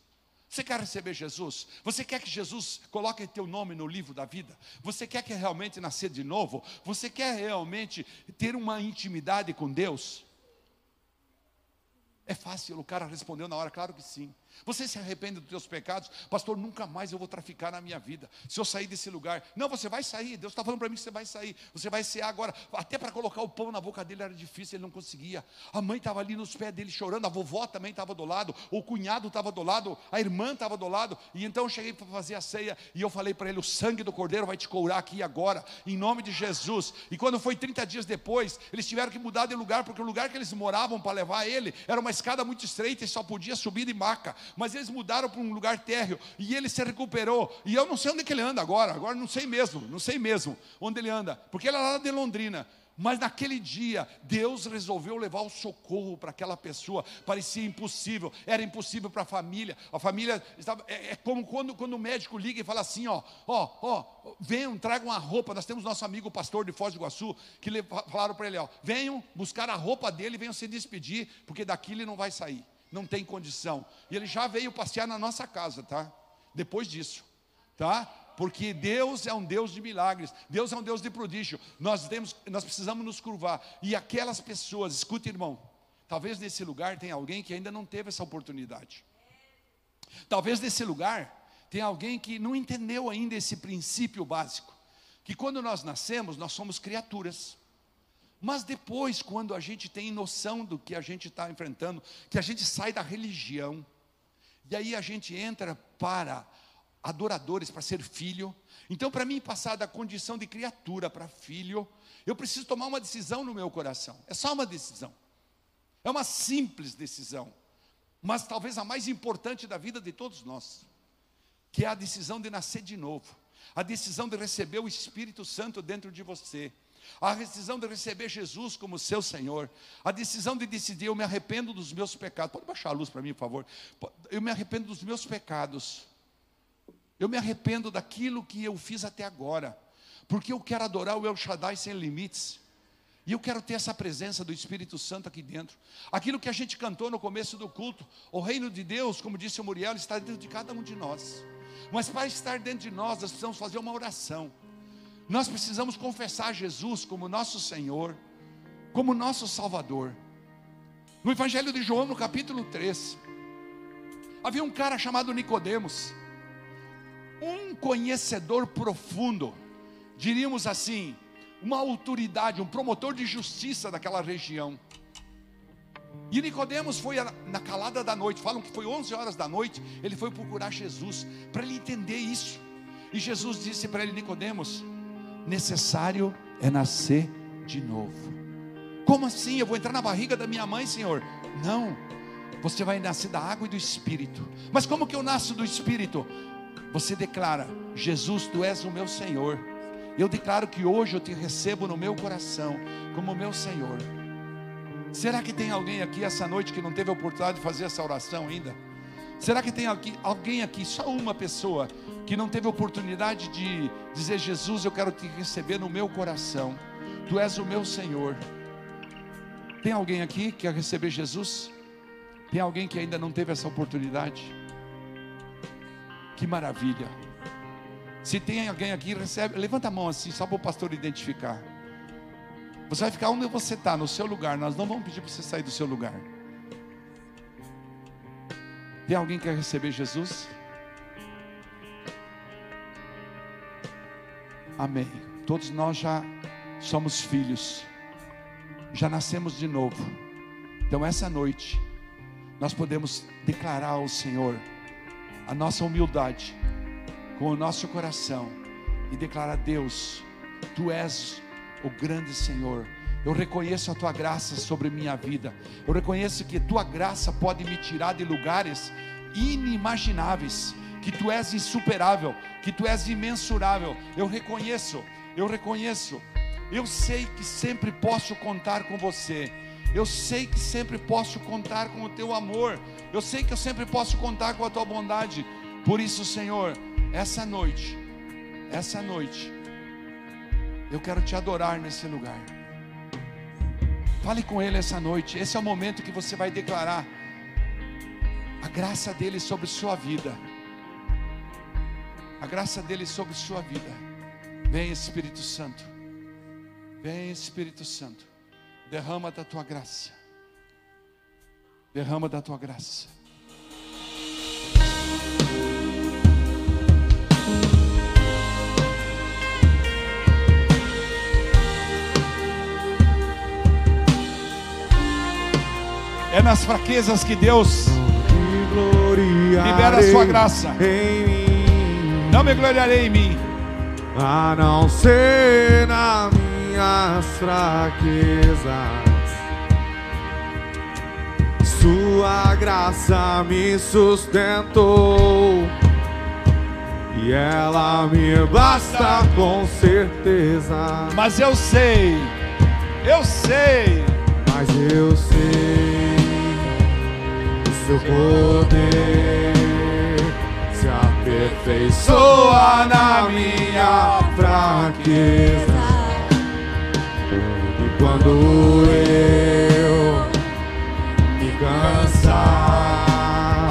[SPEAKER 1] Você quer receber Jesus? Você quer que Jesus coloque teu nome no livro da vida? Você quer que realmente nascer de novo? Você quer realmente ter uma intimidade com Deus? É fácil, o cara respondeu na hora, claro que sim. Você se arrepende dos teus pecados? Pastor, nunca mais eu vou traficar na minha vida. Se eu sair desse lugar. Não, você vai sair. Deus está falando para mim que você vai sair. Você vai ser agora. Até para colocar o pão na boca dele era difícil, ele não conseguia. A mãe estava ali nos pés dele chorando. A vovó também estava do lado. O cunhado estava do lado. A irmã estava do lado. E então eu cheguei para fazer a ceia. E eu falei para ele: o sangue do cordeiro vai te curar aqui agora. Em nome de Jesus. E quando foi 30 dias depois, eles tiveram que mudar de lugar. Porque o lugar que eles moravam para levar ele era uma escada muito estreita e só podia subir de maca mas eles mudaram para um lugar térreo e ele se recuperou. E eu não sei onde é que ele anda agora, agora não sei mesmo, não sei mesmo onde ele anda, porque ele é lá de Londrina. Mas naquele dia, Deus resolveu levar o socorro para aquela pessoa. Parecia impossível, era impossível para a família. A família estava. É, é, como quando, quando o médico liga e fala assim: ó, ó, ó, venham, tragam uma roupa. Nós temos nosso amigo pastor de Foz do Iguaçu, que falaram para ele: ó, venham buscar a roupa dele venham se despedir, porque daqui ele não vai sair não tem condição. E ele já veio passear na nossa casa, tá? Depois disso, tá? Porque Deus é um Deus de milagres, Deus é um Deus de prodígio. Nós temos, nós precisamos nos curvar. E aquelas pessoas, escuta, irmão, talvez nesse lugar tenha alguém que ainda não teve essa oportunidade. Talvez nesse lugar tenha alguém que não entendeu ainda esse princípio básico, que quando nós nascemos, nós somos criaturas. Mas depois, quando a gente tem noção do que a gente está enfrentando, que a gente sai da religião, e aí a gente entra para adoradores, para ser filho. Então, para mim, passar da condição de criatura para filho, eu preciso tomar uma decisão no meu coração. É só uma decisão. É uma simples decisão, mas talvez a mais importante da vida de todos nós, que é a decisão de nascer de novo, a decisão de receber o Espírito Santo dentro de você a decisão de receber Jesus como seu Senhor, a decisão de decidir, eu me arrependo dos meus pecados. Pode baixar a luz para mim, por favor? Eu me arrependo dos meus pecados. Eu me arrependo daquilo que eu fiz até agora, porque eu quero adorar o El Shaddai sem limites. E eu quero ter essa presença do Espírito Santo aqui dentro. Aquilo que a gente cantou no começo do culto, o reino de Deus, como disse o Muriel, está dentro de cada um de nós. Mas para estar dentro de nós, nós precisamos fazer uma oração. Nós precisamos confessar Jesus como nosso Senhor, como nosso Salvador. No Evangelho de João, no capítulo 3, havia um cara chamado Nicodemos, um conhecedor profundo, diríamos assim, uma autoridade, um promotor de justiça daquela região. E Nicodemos foi na calada da noite, falam que foi 11 horas da noite, ele foi procurar Jesus para ele entender isso. E Jesus disse para ele, Nicodemos, necessário é nascer de novo. Como assim? Eu vou entrar na barriga da minha mãe, Senhor? Não. Você vai nascer da água e do Espírito. Mas como que eu nasço do Espírito? Você declara: Jesus, tu és o meu Senhor. Eu declaro que hoje eu te recebo no meu coração como meu Senhor. Será que tem alguém aqui essa noite que não teve a oportunidade de fazer essa oração ainda? Será que tem alguém aqui, só uma pessoa, que não teve oportunidade de dizer: Jesus, eu quero te receber no meu coração, tu és o meu Senhor. Tem alguém aqui que quer receber Jesus? Tem alguém que ainda não teve essa oportunidade? Que maravilha. Se tem alguém aqui, recebe, levanta a mão assim, só para o pastor identificar. Você vai ficar onde você está, no seu lugar. Nós não vamos pedir para você sair do seu lugar. Tem alguém que quer receber Jesus? Amém. Todos nós já somos filhos, já nascemos de novo. Então, essa noite, nós podemos declarar ao Senhor a nossa humildade com o nosso coração e declarar: Deus, Tu és o grande Senhor eu reconheço a tua graça sobre minha vida. Eu reconheço que tua graça pode me tirar de lugares inimagináveis, que tu és insuperável, que tu és imensurável. Eu reconheço, eu reconheço. Eu sei que sempre posso contar com você. Eu sei que sempre posso contar com o teu amor. Eu sei que eu sempre posso contar com a tua bondade. Por isso, Senhor, essa noite, essa noite, eu quero te adorar nesse lugar. Fale com Ele essa noite. Esse é o momento que você vai declarar a graça dele sobre sua vida. A graça dele sobre sua vida. Vem Espírito Santo. Vem Espírito Santo. Derrama da tua graça. Derrama da tua graça. É nas fraquezas que Deus libera a sua graça. Não me gloriarei em mim,
[SPEAKER 2] a não ser nas minhas fraquezas. Sua graça me sustentou. E ela me basta com certeza.
[SPEAKER 1] Mas eu sei, eu sei,
[SPEAKER 2] mas eu sei seu poder se aperfeiçoa na minha fraqueza. E quando eu me cansar,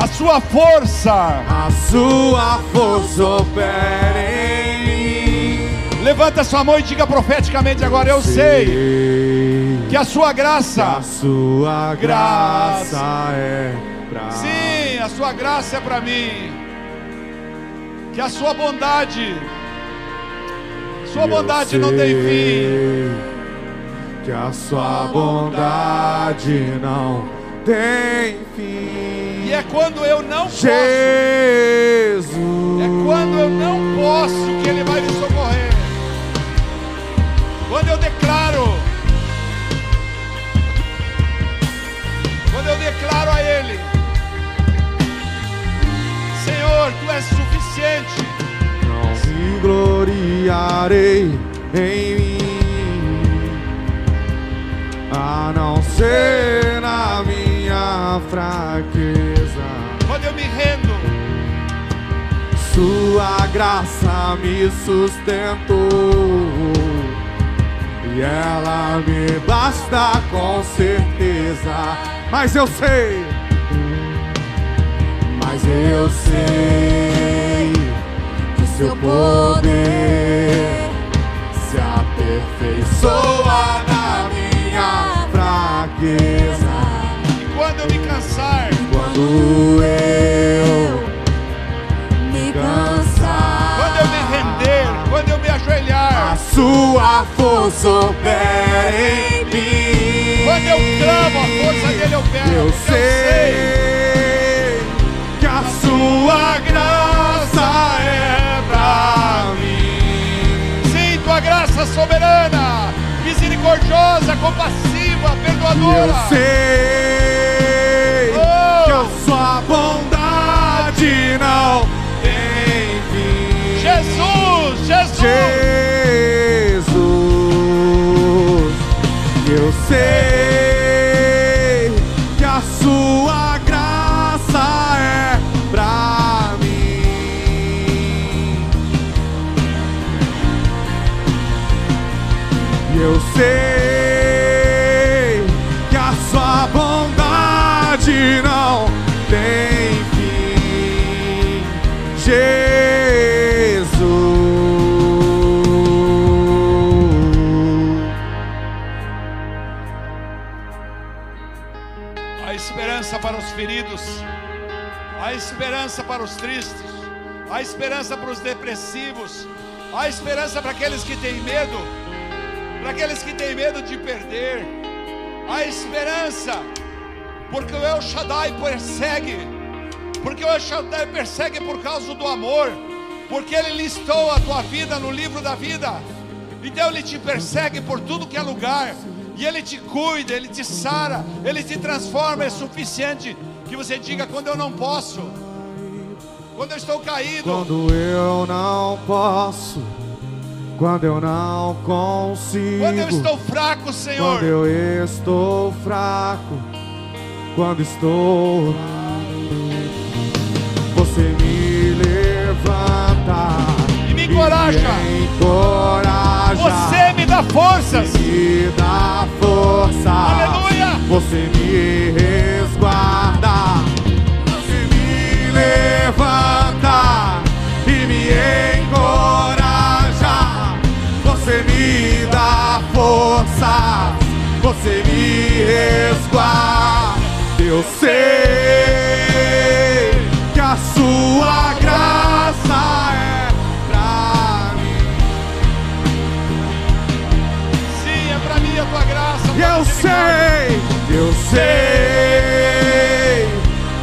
[SPEAKER 1] a sua força,
[SPEAKER 2] a sua força opera em mim.
[SPEAKER 1] Levanta sua mão e diga profeticamente agora: Eu sei que a sua graça,
[SPEAKER 2] a sua graça é
[SPEAKER 1] Sim, a sua graça é para mim. Que a sua bondade, sua bondade não tem fim.
[SPEAKER 2] Que a sua bondade não tem fim.
[SPEAKER 1] E é quando eu não
[SPEAKER 2] posso. Jesus.
[SPEAKER 1] É quando eu não posso que Ele vai me socorrer. Quando eu declaro. Quando eu declaro a Ele. Senhor, tu és suficiente.
[SPEAKER 2] Não me gloriarei em mim, a não ser na minha fraqueza.
[SPEAKER 1] Quando eu me rendo,
[SPEAKER 2] Sua graça me sustentou. E ela me basta com certeza. Mas eu sei mas eu sei que seu poder se aperfeiçoa na minha fraqueza.
[SPEAKER 1] E quando eu me cansar,
[SPEAKER 2] quando eu me cansar,
[SPEAKER 1] quando eu me render, quando eu me ajoelhar,
[SPEAKER 2] a sua força opera em mim.
[SPEAKER 1] Quando eu clamo, a força dele opera.
[SPEAKER 2] Eu, eu sei. sei tua graça é pra mim.
[SPEAKER 1] Sim, tua graça soberana, misericordiosa, compassiva, perdoadora.
[SPEAKER 2] eu sei
[SPEAKER 1] Oh!
[SPEAKER 2] que a sua bondade não tem fim.
[SPEAKER 1] Jesus, Jesus.
[SPEAKER 2] Jesus, eu sei que a sua
[SPEAKER 1] esperança para os tristes, há esperança para os depressivos, há esperança para aqueles que têm medo, para aqueles que têm medo de perder, há esperança, porque o El Shaddai persegue, porque o El Shaddai persegue por causa do amor, porque ele listou a tua vida no livro da vida. Então ele te persegue por tudo que é lugar. E ele te cuida, ele te sara, ele te transforma. É suficiente que você diga quando eu não posso. Quando eu estou caído.
[SPEAKER 2] Quando eu não posso, quando eu não consigo,
[SPEAKER 1] Quando eu estou fraco, Senhor.
[SPEAKER 2] quando eu estou fraco, quando estou. Você me levanta
[SPEAKER 1] E me encoraja.
[SPEAKER 2] me encoraja.
[SPEAKER 1] Você me dá forças.
[SPEAKER 2] me dá força.
[SPEAKER 1] Aleluia.
[SPEAKER 2] Você me resguarda. Você me levanta Você me resguarda. Eu sei que a sua graça é pra mim.
[SPEAKER 1] Sim, é para mim a tua graça.
[SPEAKER 2] Eu sei, eu sei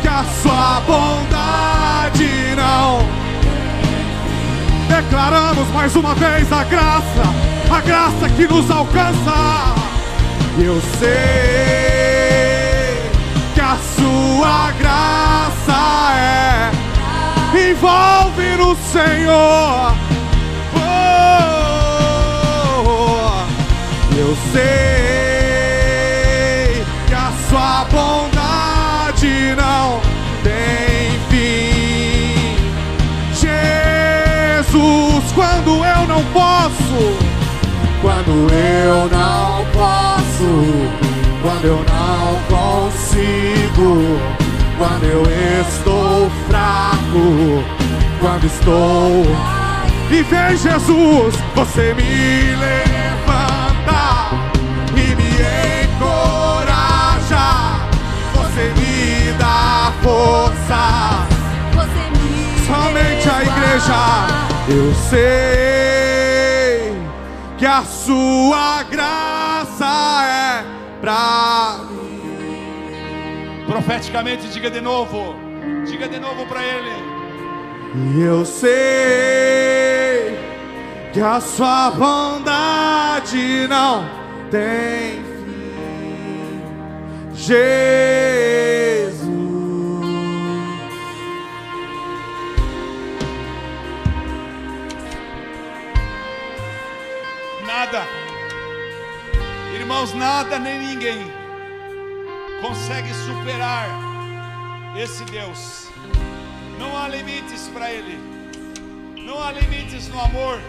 [SPEAKER 2] que a sua bondade não. Declaramos mais uma vez a graça, a graça que nos alcança. Eu sei que a sua graça é envolve no Senhor. Oh, eu sei que a sua bondade não tem fim. Jesus, quando eu não posso, quando eu não quando eu não consigo, quando eu estou fraco, quando estou e vem Jesus, você me levanta e me encoraja. Você me dá força.
[SPEAKER 3] Você me
[SPEAKER 2] Somente a igreja. Eu sei que a sua graça é pra mim.
[SPEAKER 1] Profeticamente, diga de novo. Diga de novo para ele.
[SPEAKER 2] E eu sei que a sua bondade não tem fim. Jesus.
[SPEAKER 1] Nada, irmãos, nada nem ninguém consegue superar esse Deus. Não há limites para Ele, não há limites no amor,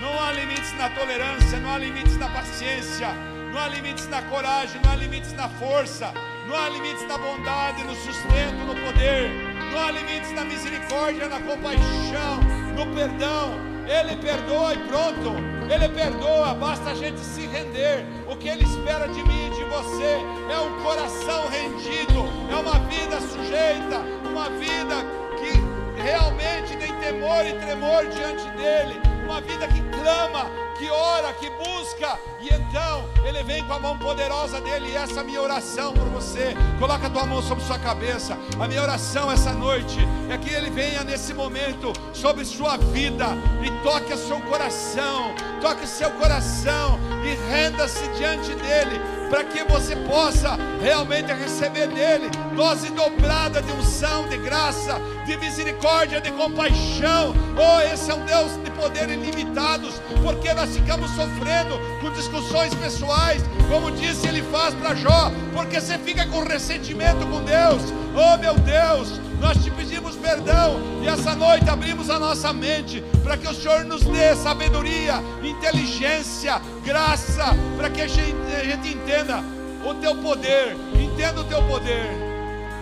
[SPEAKER 1] não há limites na tolerância, não há limites na paciência, não há limites na coragem, não há limites na força, não há limites na bondade, no sustento, no poder, não há limites na misericórdia, na compaixão, no perdão. Ele perdoa e pronto. Ele perdoa, basta a gente se render. O que Ele espera de mim e de você é um coração rendido, é uma vida sujeita, uma vida que realmente tem temor e tremor diante dele, uma vida que clama que ora, que busca, e então Ele vem com a mão poderosa dele. E essa é a minha oração por você. Coloca a tua mão sobre sua cabeça. A minha oração essa noite é que Ele venha nesse momento sobre sua vida e toque o seu coração, toque seu coração e renda-se diante dele para que você possa realmente receber dele dose dobrada de unção, de graça, de misericórdia, de compaixão. Oh, esse é um Deus de poder ilimitados, porque nós ficamos sofrendo com discussões pessoais, como disse ele faz para Jó, porque você fica com ressentimento com Deus. Oh, meu Deus, nós te pedimos perdão e essa noite abrimos a nossa mente para que o Senhor nos dê sabedoria, inteligência, graça, para que a gente, a gente entenda o teu poder, entenda o teu poder,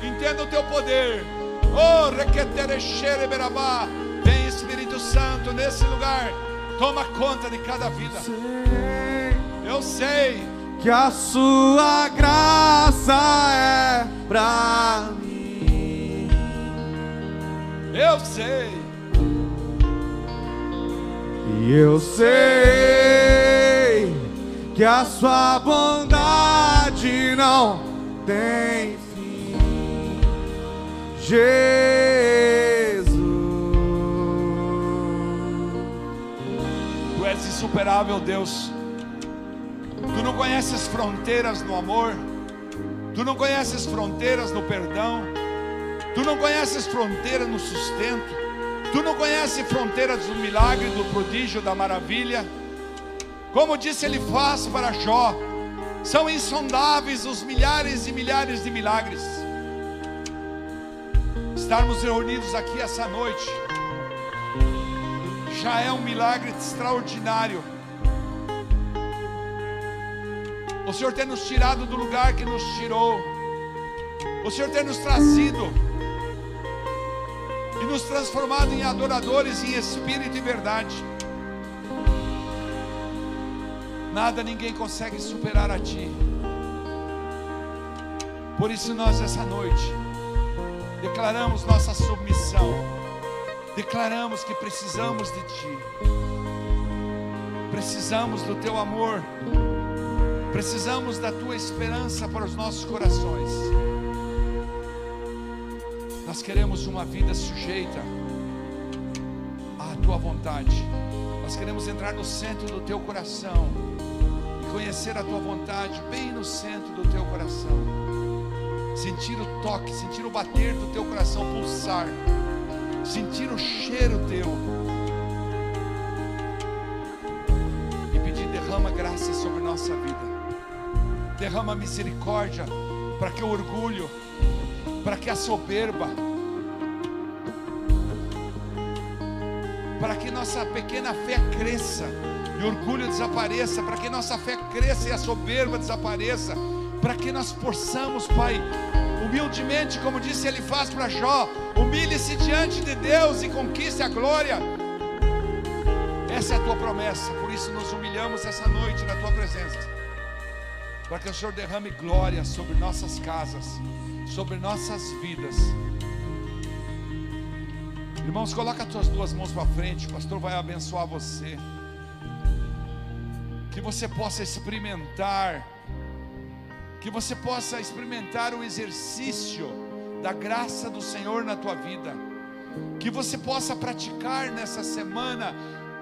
[SPEAKER 1] entenda o teu poder. Oh, requeterechere berabá, vem Espírito Santo nesse lugar, toma conta de cada vida. Eu sei
[SPEAKER 2] que a sua graça é pra.
[SPEAKER 1] Eu sei.
[SPEAKER 2] E eu sei que a sua bondade não tem fim. Jesus.
[SPEAKER 1] Tu és insuperável, Deus. Tu não conheces fronteiras no amor. Tu não conheces fronteiras no perdão. Tu não conheces fronteiras no sustento. Tu não conheces fronteiras do milagre, do prodígio, da maravilha. Como disse ele faz para Jó, são insondáveis os milhares e milhares de milagres. Estarmos reunidos aqui essa noite já é um milagre extraordinário. O Senhor ter nos tirado do lugar que nos tirou, o Senhor ter nos trazido nos transformado em adoradores em espírito e verdade. Nada ninguém consegue superar a Ti. Por isso nós essa noite declaramos nossa submissão. Declaramos que precisamos de Ti. Precisamos do Teu amor. Precisamos da Tua esperança para os nossos corações. Nós queremos uma vida sujeita à Tua vontade. Nós queremos entrar no centro do Teu coração e conhecer a Tua vontade bem no centro do Teu coração. Sentir o toque, sentir o bater do Teu coração pulsar, sentir o cheiro Teu e pedir derrama graça sobre nossa vida. Derrama misericórdia para que o orgulho, para que a soberba, para que nossa pequena fé cresça e orgulho desapareça, para que nossa fé cresça e a soberba desapareça, para que nós possamos, Pai, humildemente, como disse ele faz para Jó, humilhe-se diante de Deus e conquiste a glória. Essa é a tua promessa, por isso nos humilhamos essa noite na tua presença, para que o Senhor derrame glória sobre nossas casas, sobre nossas vidas. Irmãos, coloca as tuas duas mãos para frente, o pastor vai abençoar você. Que você possa experimentar, que você possa experimentar o exercício da graça do Senhor na tua vida. Que você possa praticar nessa semana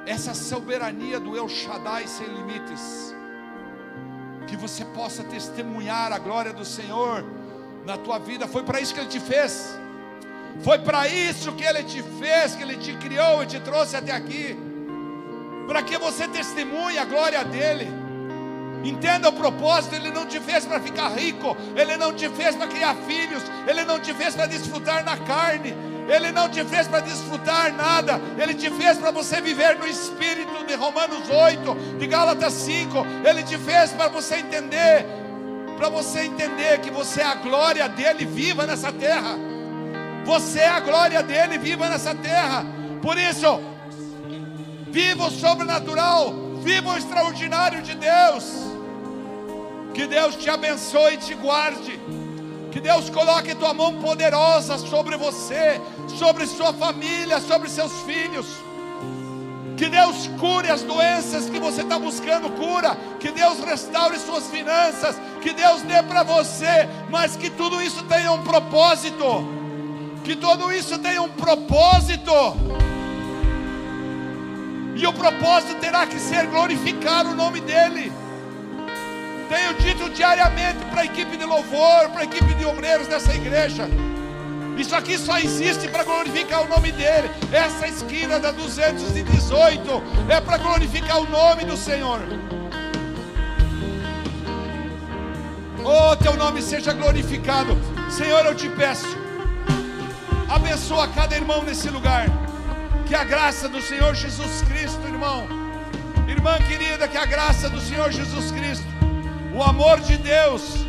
[SPEAKER 1] essa soberania do El Shaddai sem limites. Que você possa testemunhar a glória do Senhor na tua vida. Foi para isso que Ele te fez. Foi para isso que Ele te fez, que Ele te criou e te trouxe até aqui. Para que você testemunhe a glória dEle. Entenda o propósito, Ele não te fez para ficar rico, Ele não te fez para criar filhos, Ele não te fez para desfrutar na carne, Ele não te fez para desfrutar nada, Ele te fez para você viver no Espírito de Romanos 8, de Gálatas 5, Ele te fez para você entender, para você entender que você é a glória dEle viva nessa terra, você é a glória dEle viva nessa terra, por isso, viva o sobrenatural, viva o extraordinário de Deus. Que Deus te abençoe e te guarde. Que Deus coloque tua mão poderosa sobre você, sobre sua família, sobre seus filhos. Que Deus cure as doenças que você está buscando cura. Que Deus restaure suas finanças. Que Deus dê para você. Mas que tudo isso tenha um propósito. Que tudo isso tenha um propósito. E o propósito terá que ser glorificar o nome dEle. Tenho dito diariamente para a equipe de louvor, para a equipe de obreiros dessa igreja. Isso aqui só existe para glorificar o nome dele. Essa esquina da 218 é para glorificar o nome do Senhor. Oh, teu nome seja glorificado. Senhor, eu te peço. Abençoa cada irmão nesse lugar. Que a graça do Senhor Jesus Cristo, irmão. Irmã querida, que a graça do Senhor Jesus Cristo, o amor de Deus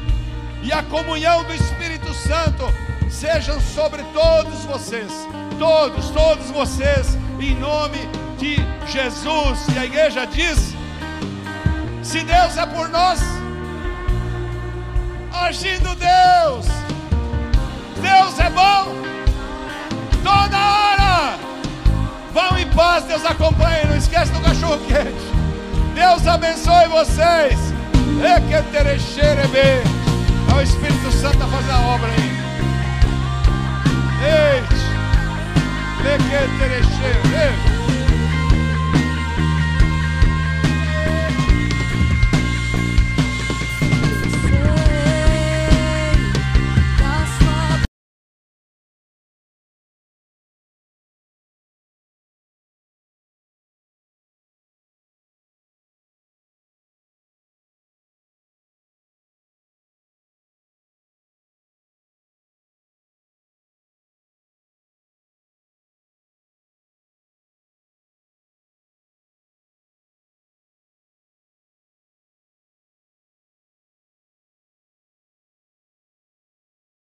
[SPEAKER 1] e a comunhão do Espírito Santo sejam sobre todos vocês, todos, todos vocês, em nome de Jesus. E a igreja diz: se Deus é por nós, agindo Deus, Deus é bom, toda hora. Vão em paz, Deus acompanhe, não esquece do cachorro quente. Deus abençoe vocês. É o Espírito Santo a fazer a obra aí. Eite, leque terecheiro,